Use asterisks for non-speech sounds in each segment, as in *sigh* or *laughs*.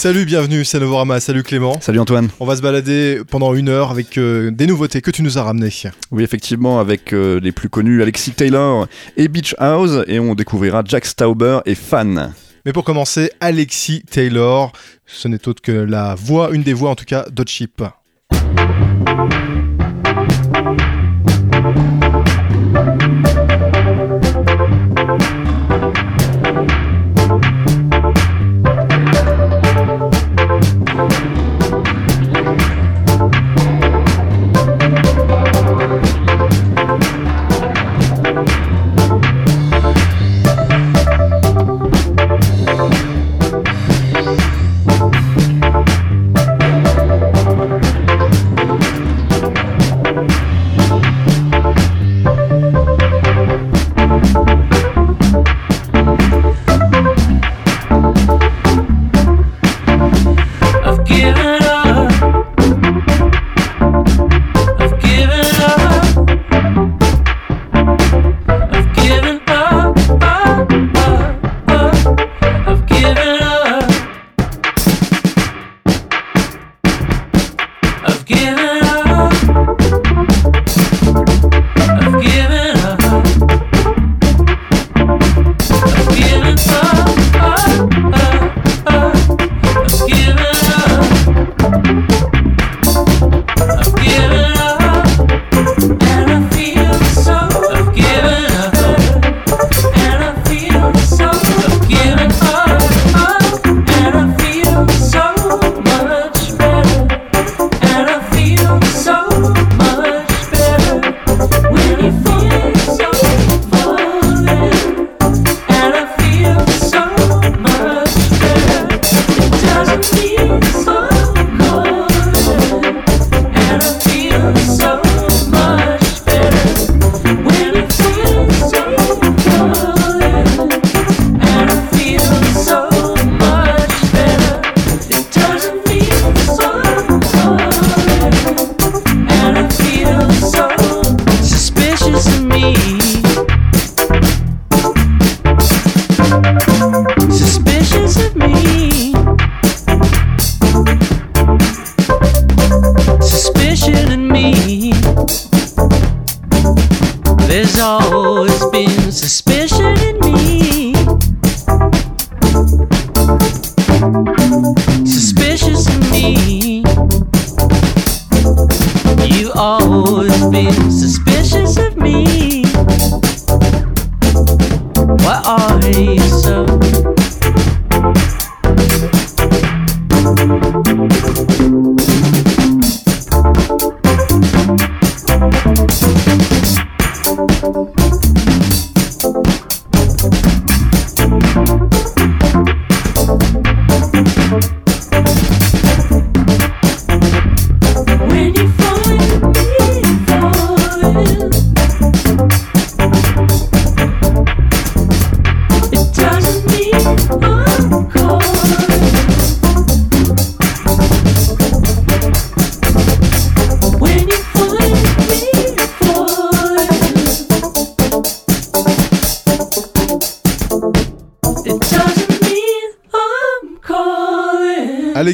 Salut, bienvenue, c'est Novorama. Salut Clément. Salut Antoine. On va se balader pendant une heure avec euh, des nouveautés que tu nous as ramenées. Oui, effectivement, avec euh, les plus connus Alexis Taylor et Beach House, et on découvrira Jack Stauber et Fan. Mais pour commencer, Alexis Taylor, ce n'est autre que la voix, une des voix en tout cas, d'Hotchip.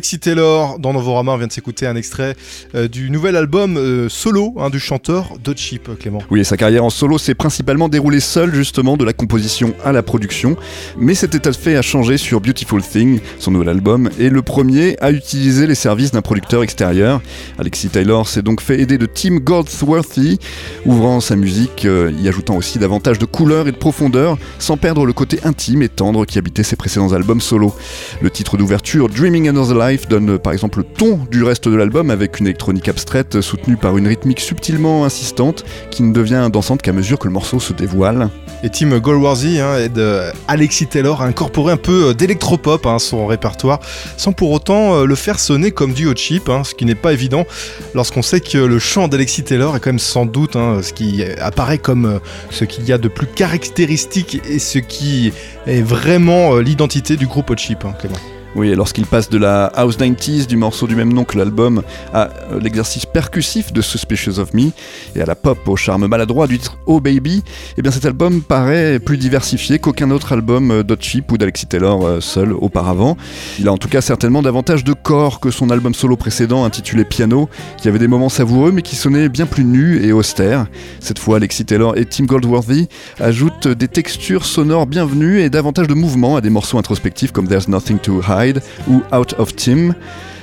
Alexis Taylor dans Novorama, on vient de s'écouter un extrait euh, du nouvel album euh, solo hein, du chanteur Chip, Clément. Oui, sa carrière en solo s'est principalement déroulée seule justement de la composition à la production, mais cet état de fait a changé sur Beautiful Thing, son nouvel album, et le premier a utilisé les services d'un producteur extérieur. Alexis Taylor s'est donc fait aider de Tim Goldsworthy, ouvrant sa musique, euh, y ajoutant aussi davantage de couleur et de profondeur, sans perdre le côté intime et tendre qui habitait ses précédents albums solo. Le titre d'ouverture, Dreaming Another Donne par exemple le ton du reste de l'album avec une électronique abstraite soutenue par une rythmique subtilement insistante qui ne devient dansante qu'à mesure que le morceau se dévoile. Et Tim Goldworthy hein, aide Alexis Taylor à incorporer un peu d'électropop à hein, son répertoire sans pour autant euh, le faire sonner comme du hot chip, hein, ce qui n'est pas évident lorsqu'on sait que le chant d'Alexis Taylor est quand même sans doute ce qui apparaît comme euh, ce qu'il y a de plus caractéristique et ce qui est vraiment euh, l'identité du groupe hot chip. Oui, lorsqu'il passe de la House 90s, du morceau du même nom que l'album, à euh, l'exercice percussif de Suspicious of Me, et à la pop au charme maladroit du titre Oh Baby, eh bien cet album paraît plus diversifié qu'aucun autre album euh, d'Hot ou d'Alexis Taylor euh, seul auparavant. Il a en tout cas certainement davantage de corps que son album solo précédent intitulé Piano, qui avait des moments savoureux mais qui sonnaient bien plus nus et austères. Cette fois, Alexis Taylor et Tim Goldworthy ajoutent des textures sonores bienvenues et davantage de mouvements à des morceaux introspectifs comme There's Nothing to Hide ou Out of Tim.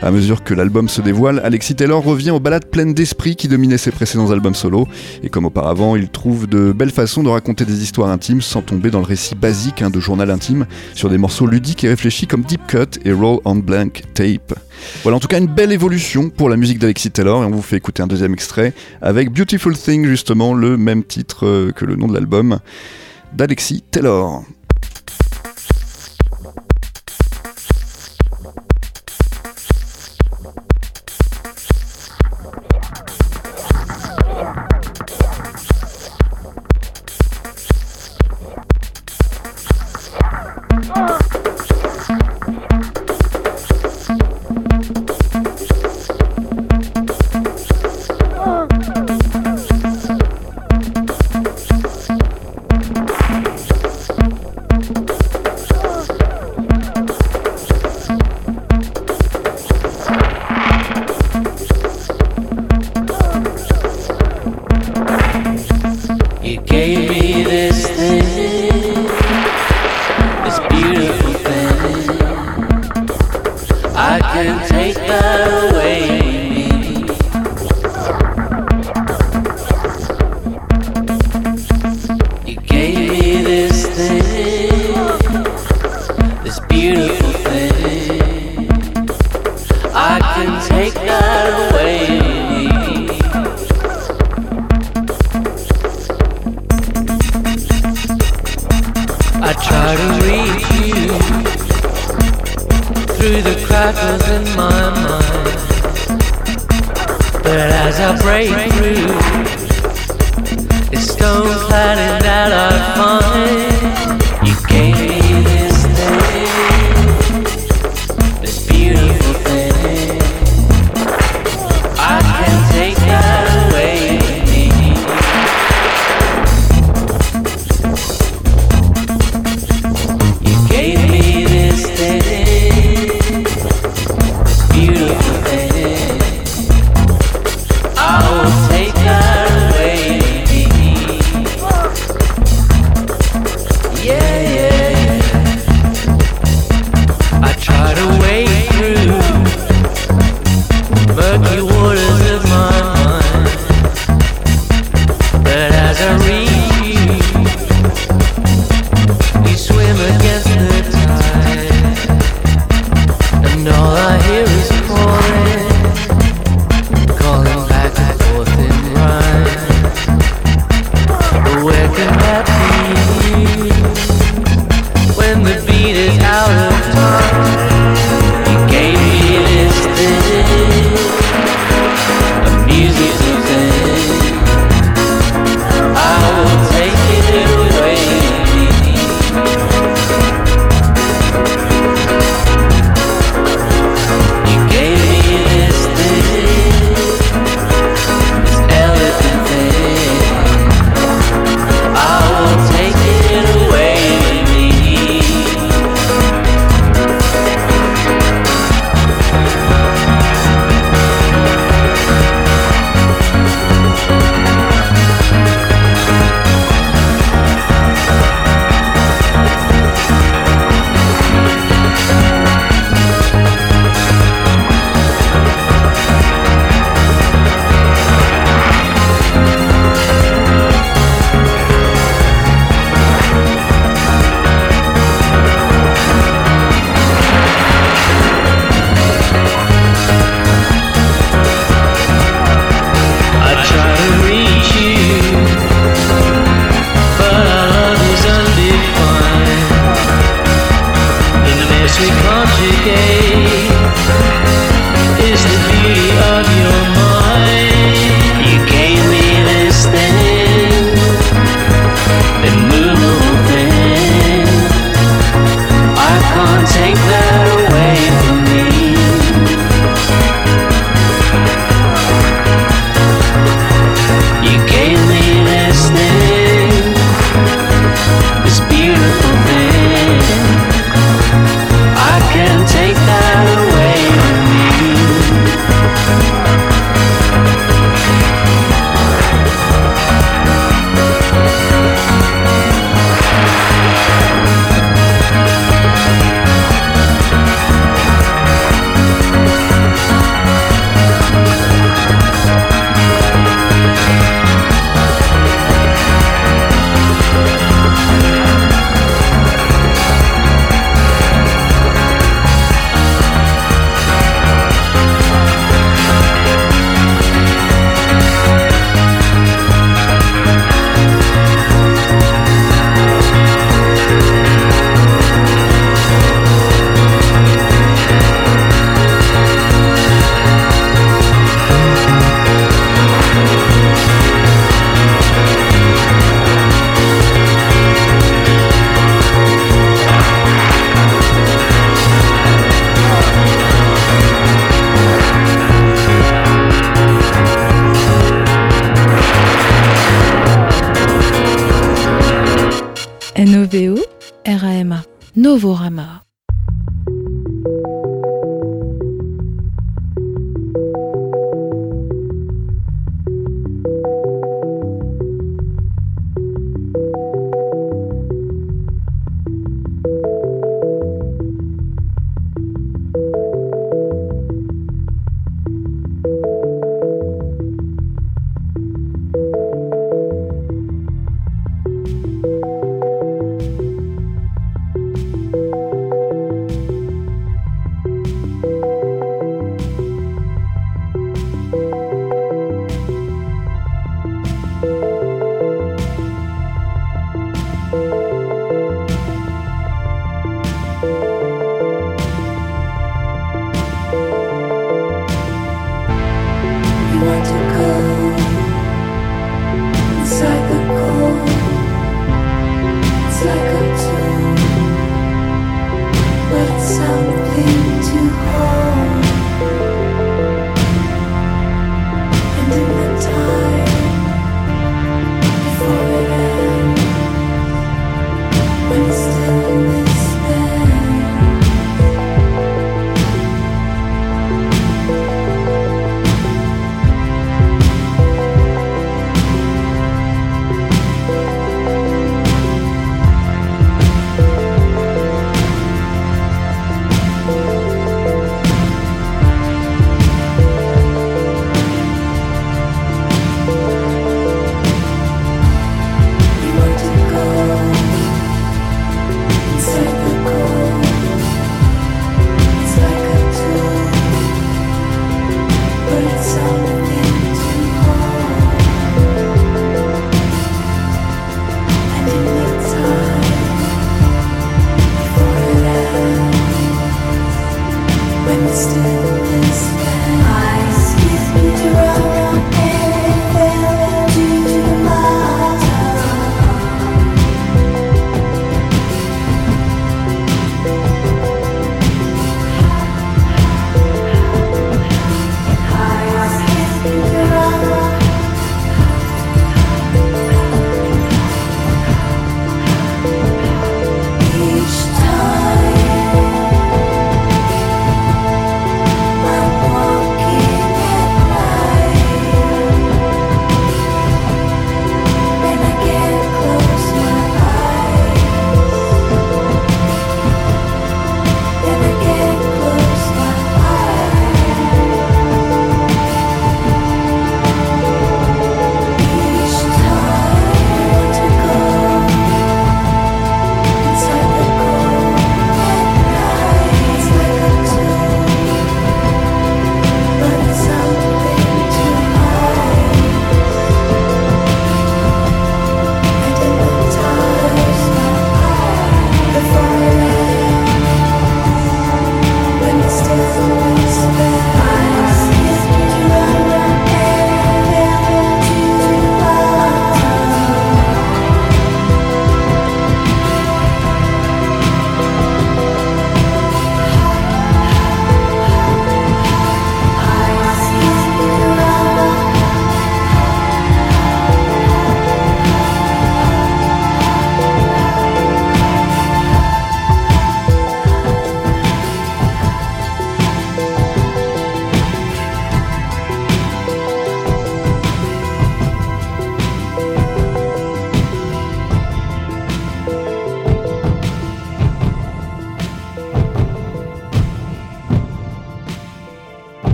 À mesure que l'album se dévoile, Alexis Taylor revient aux balades pleines d'esprit qui dominaient ses précédents albums solo, et comme auparavant, il trouve de belles façons de raconter des histoires intimes sans tomber dans le récit basique hein, de journal intime, sur des morceaux ludiques et réfléchis comme Deep Cut et Roll on Blank Tape. Voilà en tout cas une belle évolution pour la musique d'Alexis Taylor, et on vous fait écouter un deuxième extrait avec Beautiful Thing, justement le même titre euh, que le nom de l'album d'Alexis Taylor. Novorama.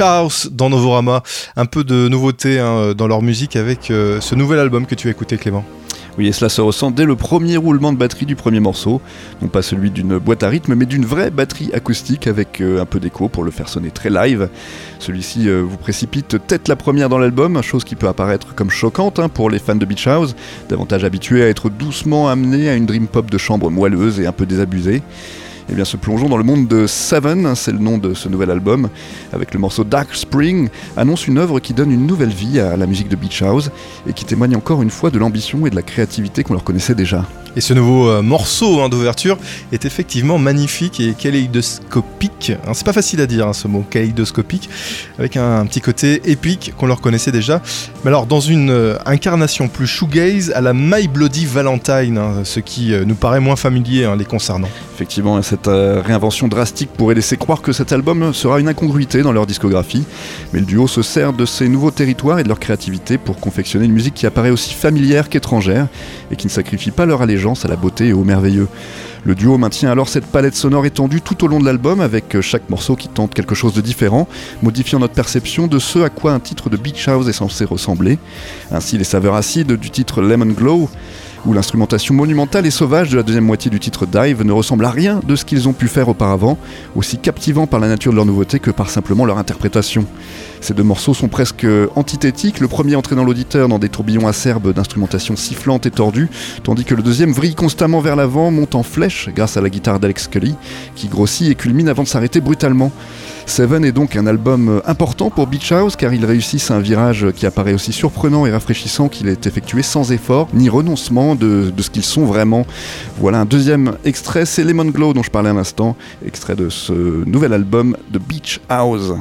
House dans Novorama. Un peu de nouveauté hein, dans leur musique avec euh, ce nouvel album que tu as écouté, Clément. Oui, et cela se ressent dès le premier roulement de batterie du premier morceau. Non pas celui d'une boîte à rythme, mais d'une vraie batterie acoustique avec euh, un peu d'écho pour le faire sonner très live. Celui-ci euh, vous précipite tête la première dans l'album, chose qui peut apparaître comme choquante hein, pour les fans de Beach House, davantage habitués à être doucement amenés à une dream pop de chambre moelleuse et un peu désabusée. Eh bien, se plongeons dans le monde de Seven, hein, c'est le nom de ce nouvel album, avec le morceau Dark Spring, annonce une œuvre qui donne une nouvelle vie à la musique de Beach House et qui témoigne encore une fois de l'ambition et de la créativité qu'on leur connaissait déjà. Et ce nouveau euh, morceau hein, d'ouverture est effectivement magnifique et kaléidoscopique. Hein, c'est pas facile à dire hein, ce mot kaléidoscopique, avec un, petit côté épique qu'on leur connaissait déjà. Mais alors dans une euh, incarnation plus shoegaze à la My Bloody Valentine, ce qui euh, nous paraît moins familier les concernant. Effectivement, cette réinvention drastique pourrait laisser croire que cet album sera une incongruité dans leur discographie, mais le duo se sert de ces nouveaux territoires et de leur créativité pour confectionner une musique qui apparaît aussi familière qu'étrangère et qui ne sacrifie pas leur allégeance à la beauté et au merveilleux. Le duo maintient alors cette palette sonore étendue tout au long de l'album avec chaque morceau qui tente quelque chose de différent, modifiant notre perception de ce à quoi un titre de Beach House est censé ressembler. Ainsi les saveurs acides du titre Lemon Glow où l'instrumentation monumentale et sauvage de la deuxième moitié du titre Dive ne ressemble à rien de ce qu'ils ont pu faire auparavant, aussi captivant par la nature de leur nouveauté que par simplement leur interprétation. Ces deux morceaux sont presque antithétiques, le premier entraînant l'auditeur dans des tourbillons acerbes d'instrumentation sifflante et tordue, tandis que le deuxième vrille constamment vers l'avant, monte en flèche grâce à la guitare d'Alex Scully, qui grossit et culmine avant de s'arrêter brutalement. Seven est donc un album important pour Beach House car il réussit un virage qui apparaît aussi surprenant et rafraîchissant qu'il est effectué sans effort ni renoncement de, ce qu'ils sont vraiment. Voilà un deuxième extrait, c'est Lemon Glow dont je parlais à l'instant, extrait de ce nouvel album de Beach House.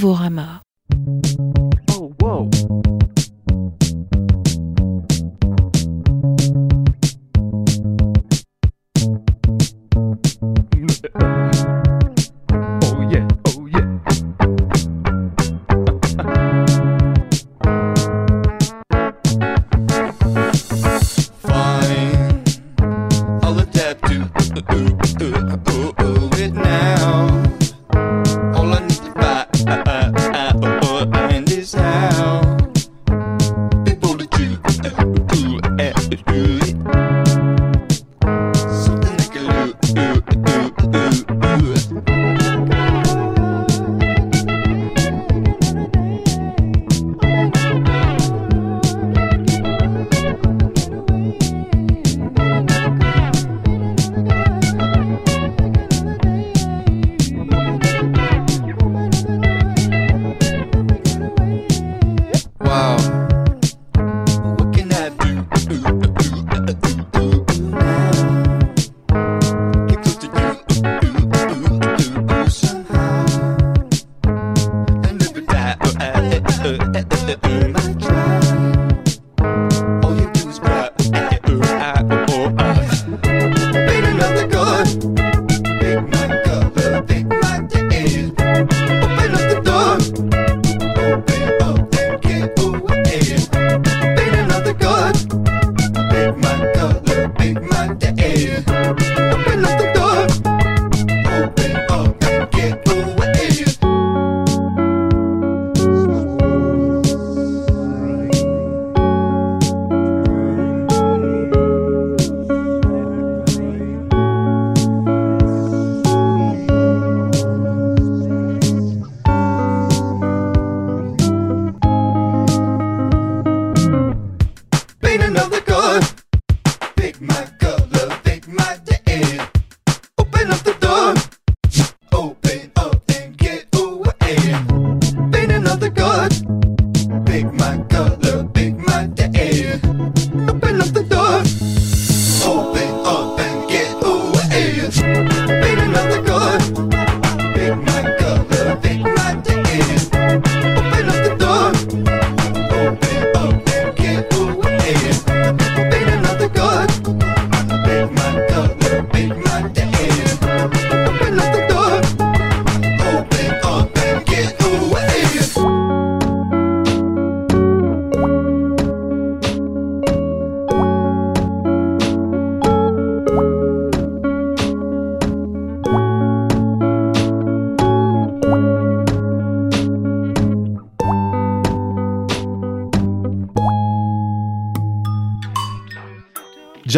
Oh,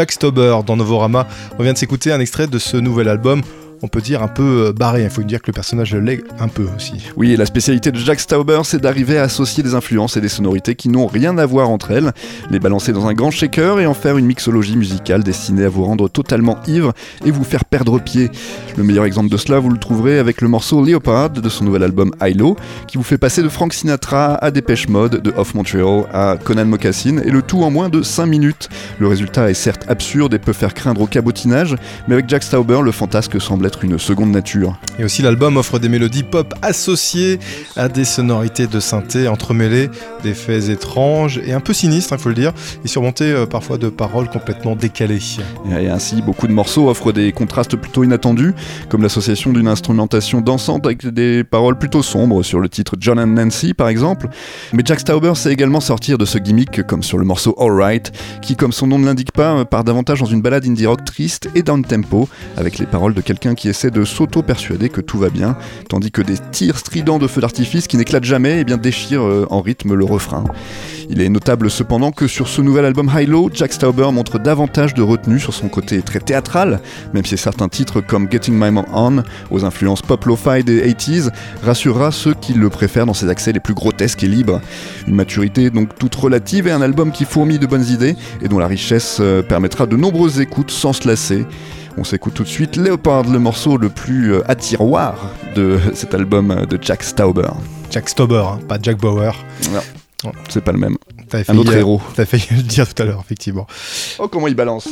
Jack Stauber dans Novorama. On vient de s'écouter un extrait de ce nouvel album. On peut dire un peu euh, barré, il faut dire que le personnage l'est un peu aussi. Oui, et la spécialité de Jack Stauber, c'est d'arriver à associer des influences et des sonorités qui n'ont rien à voir entre elles, les balancer dans un grand shaker et en faire une mixologie musicale destinée à vous rendre totalement ivre et vous faire perdre pied. Le meilleur exemple de cela, vous le trouverez avec le morceau Leopard de son nouvel album Hilo, qui vous fait passer de Frank Sinatra à Dépêche Mode, de Off Montreal à Conan Mocassin, et le tout en moins de 5 minutes. Le résultat est certes absurde et peut faire craindre au cabotinage, mais avec Jack Stauber, le fantasque semble être une seconde nature. Et aussi l'album offre des mélodies pop associées à des sonorités de synthé entremêlées, des faits étranges et un peu sinistres, il faut le dire, et surmontés euh, parfois de paroles complètement décalées. Et ainsi, beaucoup de morceaux offrent des contrastes plutôt inattendus, comme l'association d'une instrumentation dansante avec des paroles plutôt sombres sur le titre John and Nancy par exemple. Mais Jack Stauber sait également sortir de ce gimmick comme sur le morceau Alright, qui comme son nom ne l'indique pas, part davantage dans une balade indie rock triste et down tempo, avec les paroles de quelqu'un qui essaie de s'auto-persuader que tout va bien, tandis que des tirs stridents de feux d'artifice qui n'éclatent jamais et bien déchirent euh, en rythme le refrain. Il est notable cependant que sur ce nouvel album High-Low, Jack Stauber montre davantage de retenue sur son côté très théâtral, même si certains titres comme Getting My Mom On, aux influences pop lo-fi des 80s, rassurera ceux qui le préfèrent dans ses accès les plus grotesques et libres. Une maturité donc toute relative et un album qui fourmille de bonnes idées et dont la richesse euh, permettra de nombreuses écoutes sans se lasser. On s'écoute tout de suite Leopard, le morceau le plus euh, à tiroir de *laughs* cet album euh, de Jack Stauber. Jack Stauber, hein, pas Jack Bauer. C'est pas le même. Un autre euh, héros. T'as failli le dire tout à l'heure, effectivement. Oh, comment il balance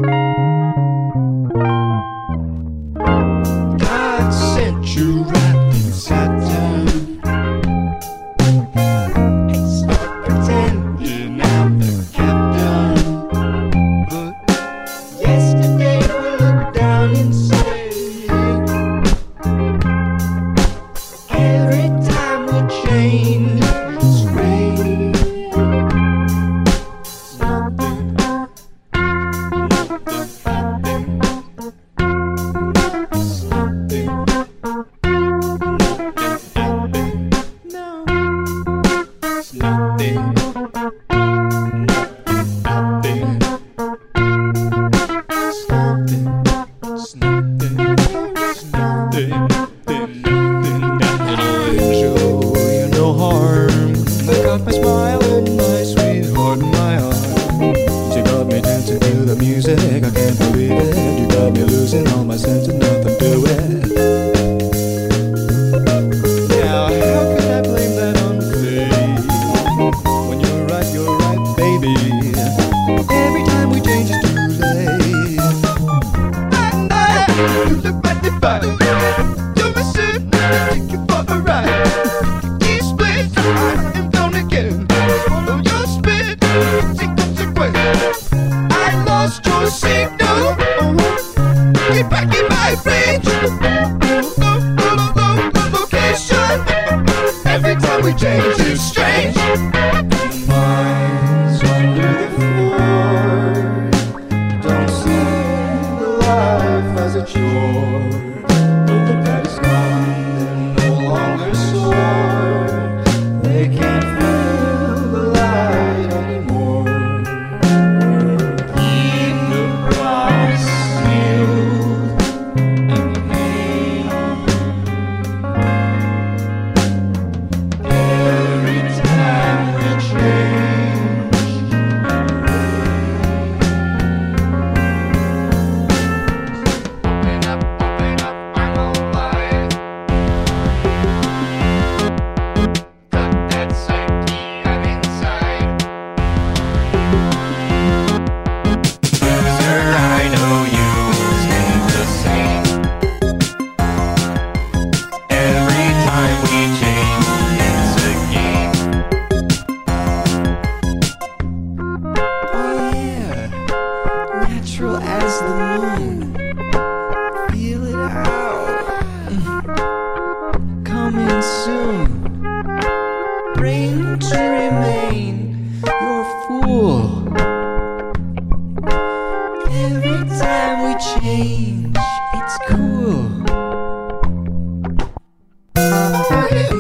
God sent you right. do the body body. Why?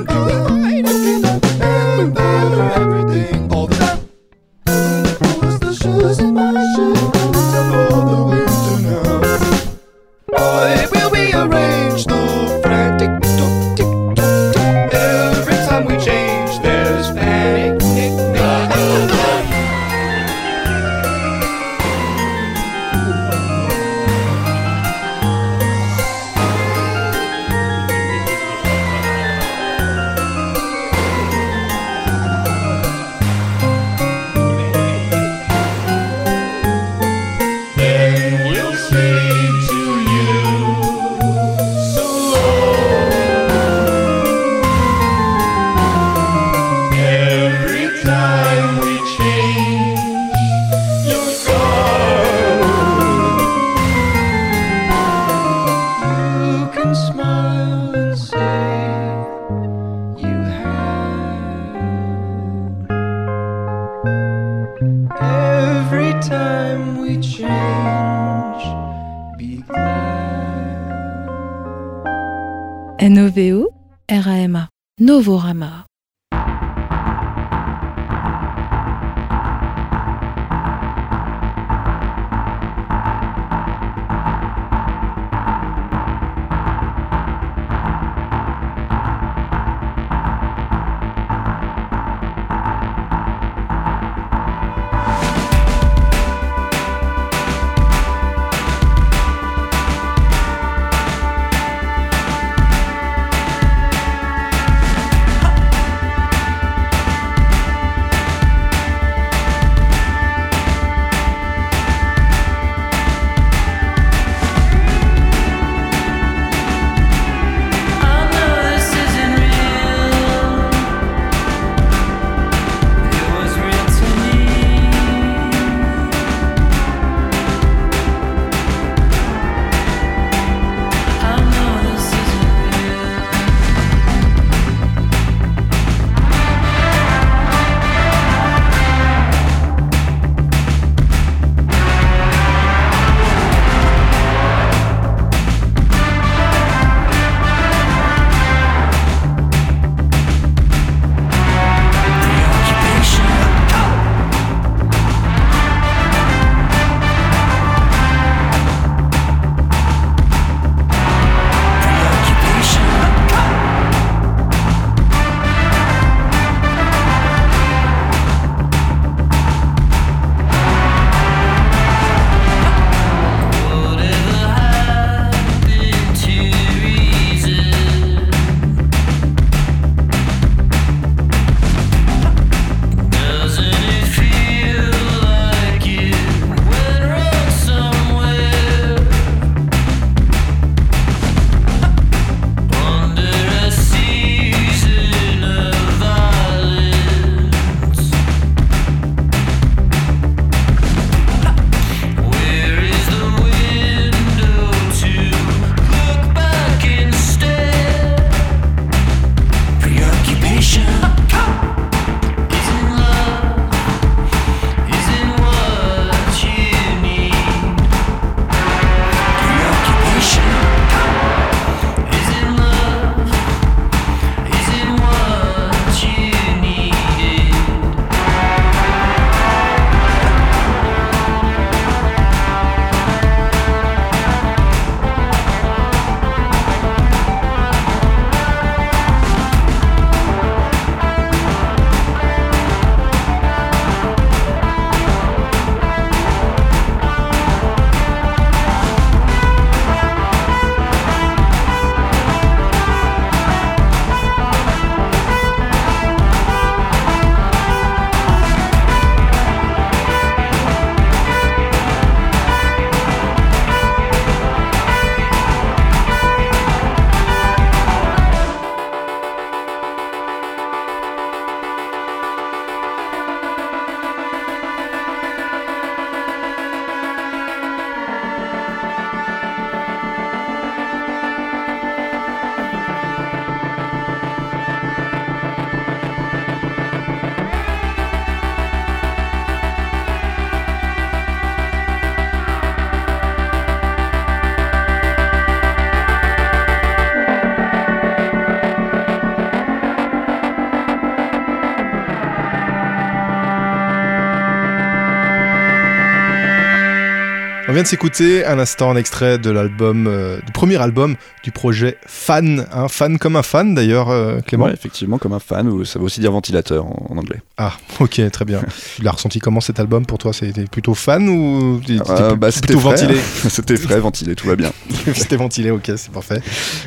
Vient de s'écouter un instant un extrait de l'album, euh, du premier album du projet Fan, un fan comme un fan d'ailleurs, euh, Clément. Ouais, effectivement, comme un fan, ou ça veut aussi dire ventilateur en, en anglais. Ah, *laughs* ok, très bien. tu l'as ressenti comment cet album pour toi? C'était plutôt fan ou Euh, bah, c'était plutôt frais. ventilé? *laughs* C'était frais, ventilé, tout va bien. *laughs* C'était ventilé, ok, c'est parfait.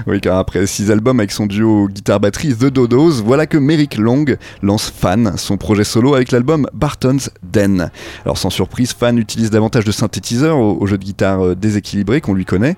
Oui, car après six albums avec son duo guitare-batterie The Dodos, voilà que Merrick Long lance Fan, son projet solo avec l'album Barton's Den. Alors sans surprise, Fan utilise davantage de synthétiseurs au, au jeu de guitare euh, déséquilibré qu'on lui connaît,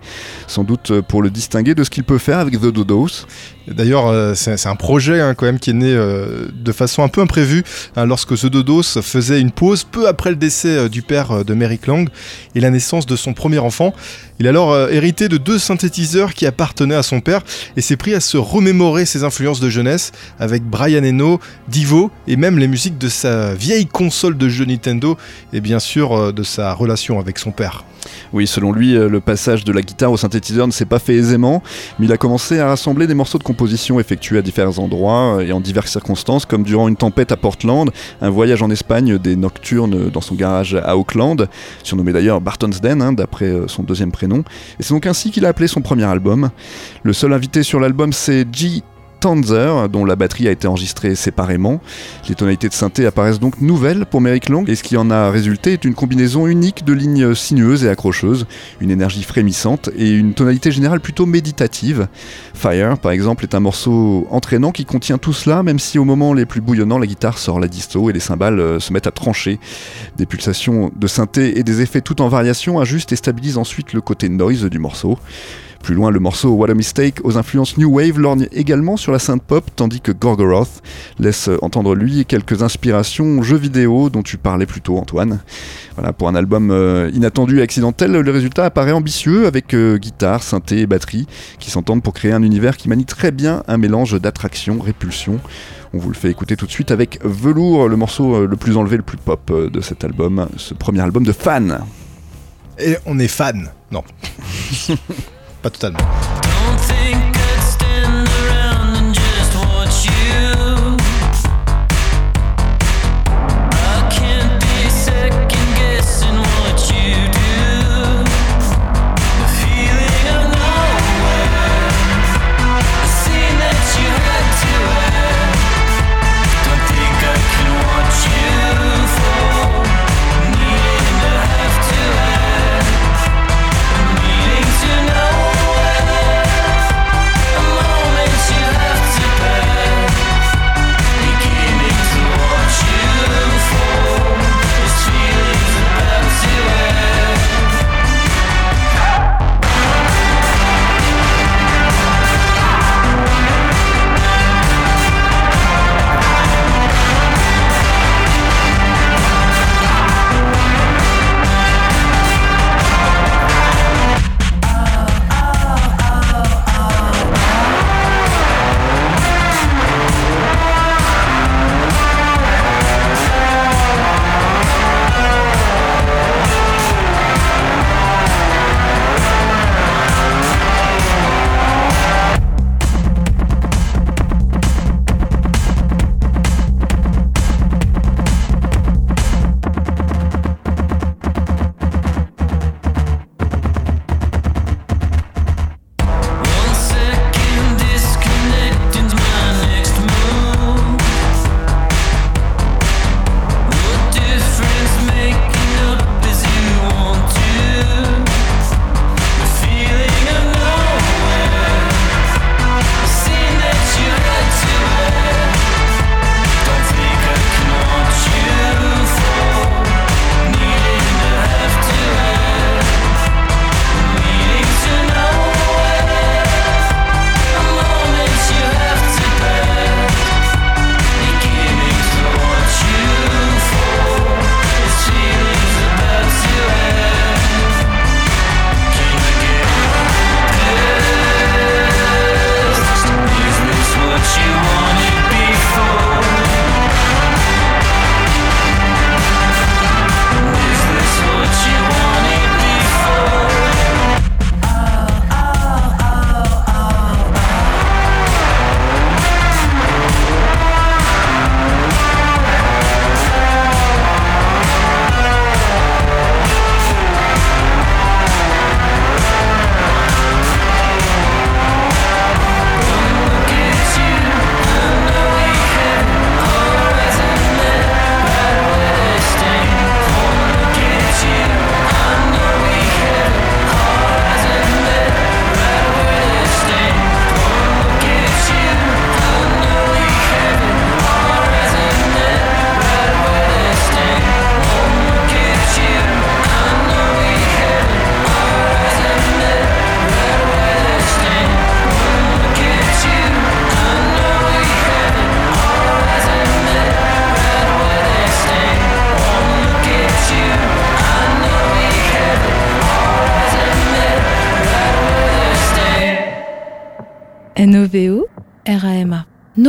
sans doute euh, pour le distinguer de ce qu'il peut faire avec The Dodos. D'ailleurs, euh, c'est c'est un projet hein, quand même qui est né euh, de façon un peu imprévue hein, lorsque The Dodos faisait une pause peu après le décès euh, du père euh, de Merrick Lang et la naissance de son premier enfant. Il a alors euh, hérité de deux synthétiseurs qui appartenaient à son père et s'est pris à se remémorer ses influences de jeunesse avec Brian Eno, Divo et même les musiques de sa vieille console de jeu Nintendo et bien sûr euh, de sa relation avec son père. Oui, selon lui, euh, le passage de la guitare au synthétiseur ne s'est pas fait aisément, mais il a commencé à rassembler des morceaux de composition effectués à divers endroits et en diverses circonstances, comme durant une tempête à Portland, un voyage en Espagne, des nocturnes dans son garage à Auckland, surnommé d'ailleurs Barton's Den, hein, d'après son deuxième prénom. Et c'est donc ainsi qu'il a appelé son premier album. Le seul invité sur l'album, c'est G. Tanzer, dont la batterie a été enregistrée séparément. Les tonalités de synthé apparaissent donc nouvelles pour Merrick Long, et ce qui en a résulté est une combinaison unique de lignes sinueuses et accrocheuses, une énergie frémissante et une tonalité générale plutôt méditative. Fire, par exemple, est un morceau entraînant qui contient tout cela, même si au moment les plus bouillonnants, la guitare sort la disto et les cymbales euh, se mettent à trancher. Des pulsations de synthé et des effets tout en variation ajustent et stabilisent ensuite le côté noise du morceau. Plus loin, le morceau What a Mistake aux influences New Wave lorgne également sur la synth pop, tandis que Gorgoroth laisse entendre lui quelques inspirations jeux vidéo dont tu parlais plus tôt, Antoine. Voilà, pour un album euh, inattendu et accidentel, le résultat apparaît ambitieux avec euh, guitare, synthé et batterie qui s'entendent pour créer un univers qui manie très bien un mélange d'attraction, répulsion. On vous le fait écouter tout de suite avec Velour, le morceau euh, le plus enlevé, le plus pop de cet album, ce premier album de fan. Et on est fan Non. *laughs* Pas totalement.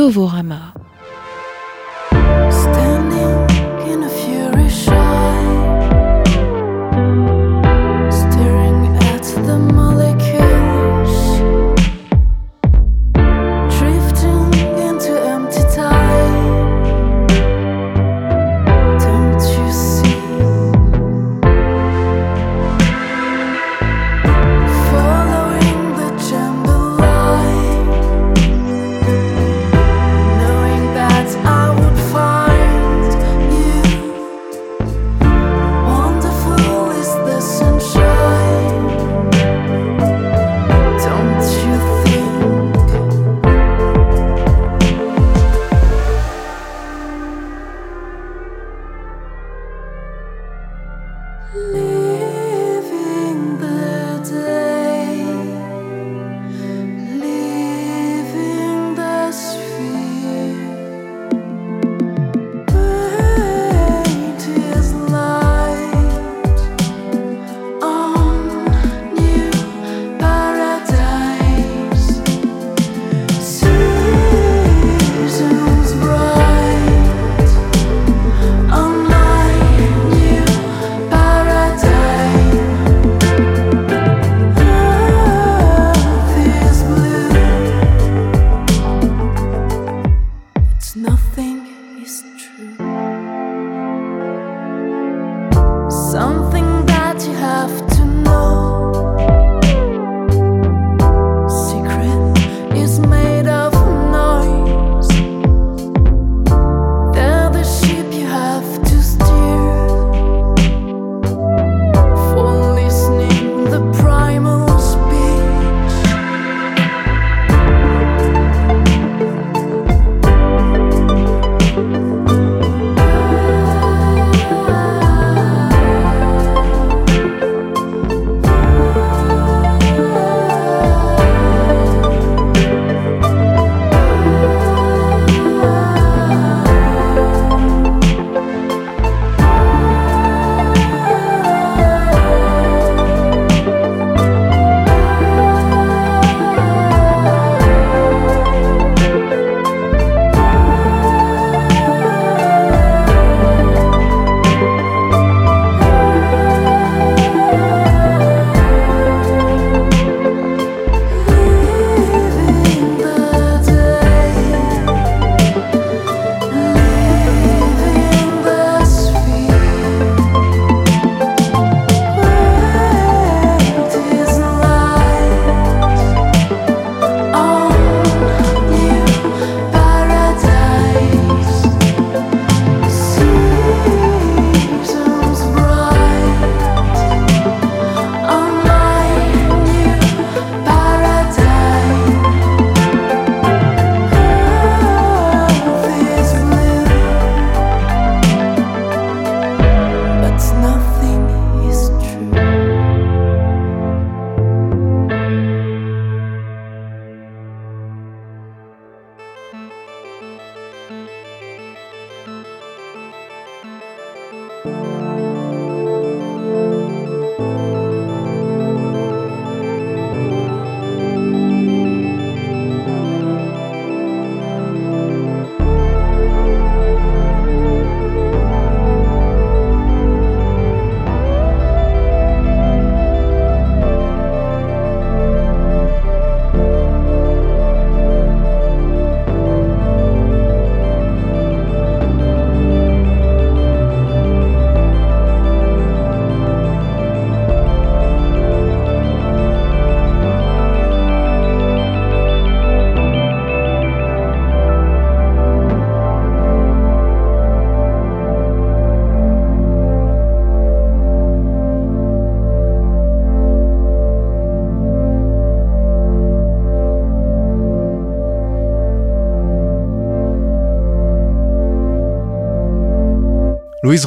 RAMA.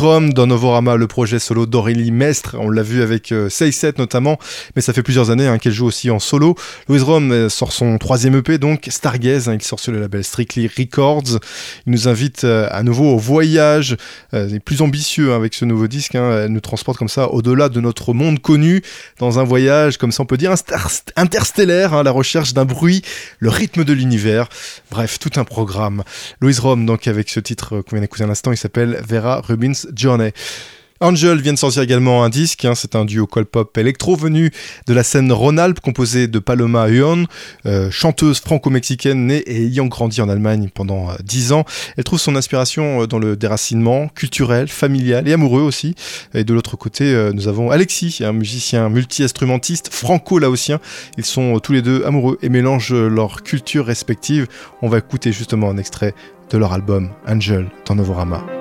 Dans Novorama, le projet solo d'Aurélie Mestre. On l'a vu avec euh, 6-7 notamment, mais ça fait plusieurs années hein, qu'elle joue aussi en solo. Louise Rome euh, sort son troisième EP, donc Stargaze. hein, il sort sur le label Strictly Records. Il nous invite euh, à nouveau au voyage. Euh, plus ambitieux hein, avec ce nouveau disque. hein. Elle nous transporte comme ça au-delà de notre monde connu, dans un voyage, comme ça on peut dire, interstellaire, la recherche d'un bruit, le rythme de l'univers. Bref, tout un programme. Louise Rome, donc avec ce titre euh, qu'on vient d'écouter à l'instant, il s'appelle Vera Rubin's Journey. Angel vient de sortir également un disque, hein, c'est un duo call pop électro venu de la scène Rhône-Alpes composé de Paloma Huon, euh, chanteuse franco-mexicaine née et ayant grandi en Allemagne pendant euh, 10 ans. Elle trouve son inspiration euh, dans le déracinement culturel, familial et amoureux aussi. Et de l'autre côté, euh, nous avons Alexis, un musicien multi-instrumentiste franco-laotien. Ils sont tous les deux amoureux et mélangent leurs cultures respectives. On va écouter justement un extrait de leur album Angel dans Novorama.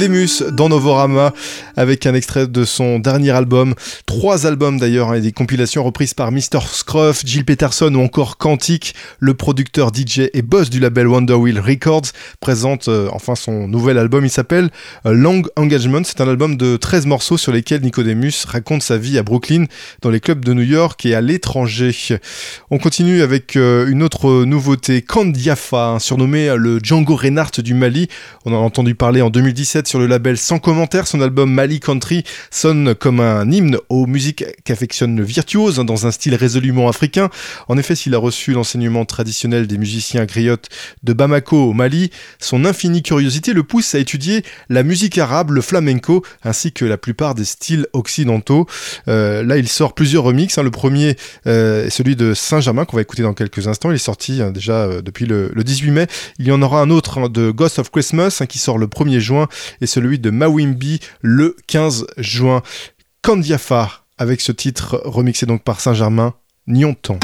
Nicodemus dans Novorama avec un extrait de son dernier album. Trois albums d'ailleurs hein, et des compilations reprises par Mr. Scruff, Jill Peterson ou encore Quantic. Le producteur DJ et boss du label Wonder Wheel Records présente euh, enfin son nouvel album. Il s'appelle euh, Long Engagement. C'est un album de 13 morceaux sur lesquels Nicodemus raconte sa vie à Brooklyn, dans les clubs de New York et à l'étranger. On continue avec euh, une autre nouveauté, Kandiafa, hein, surnommé le Django Reinhardt du Mali. On en a entendu parler en 2017 sur le label Sans commentaire. Son album Mali Country sonne comme un hymne aux musiques qu'affectionne le virtuose hein, dans un style résolument africain. En effet, s'il a reçu l'enseignement traditionnel des musiciens griottes de Bamako au Mali, son infinie curiosité le pousse à étudier la musique arabe, le flamenco, ainsi que la plupart des styles occidentaux. Euh, là, il sort plusieurs remixes. hein. Le premier euh, est celui de Saint-Germain qu'on va écouter dans quelques instants. Il est sorti hein, déjà euh, depuis le, le 18 mai. Il y en aura un autre de Ghost of Christmas qui sort le 1er juin et celui de Mawimbi le 15 juin. Kandiafa avec ce titre remixé donc par Saint-Germain, Nyonton.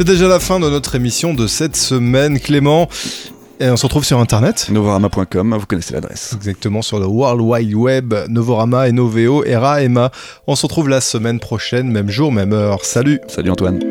C'est déjà la fin de notre émission de cette semaine, Clément. Et on se retrouve sur internet. Novorama.com, vous connaissez l'adresse. Exactement sur le World Wide Web, Novorama et Noveo, ERA, EMA. On se retrouve la semaine prochaine, même jour, même heure. Salut Salut Antoine.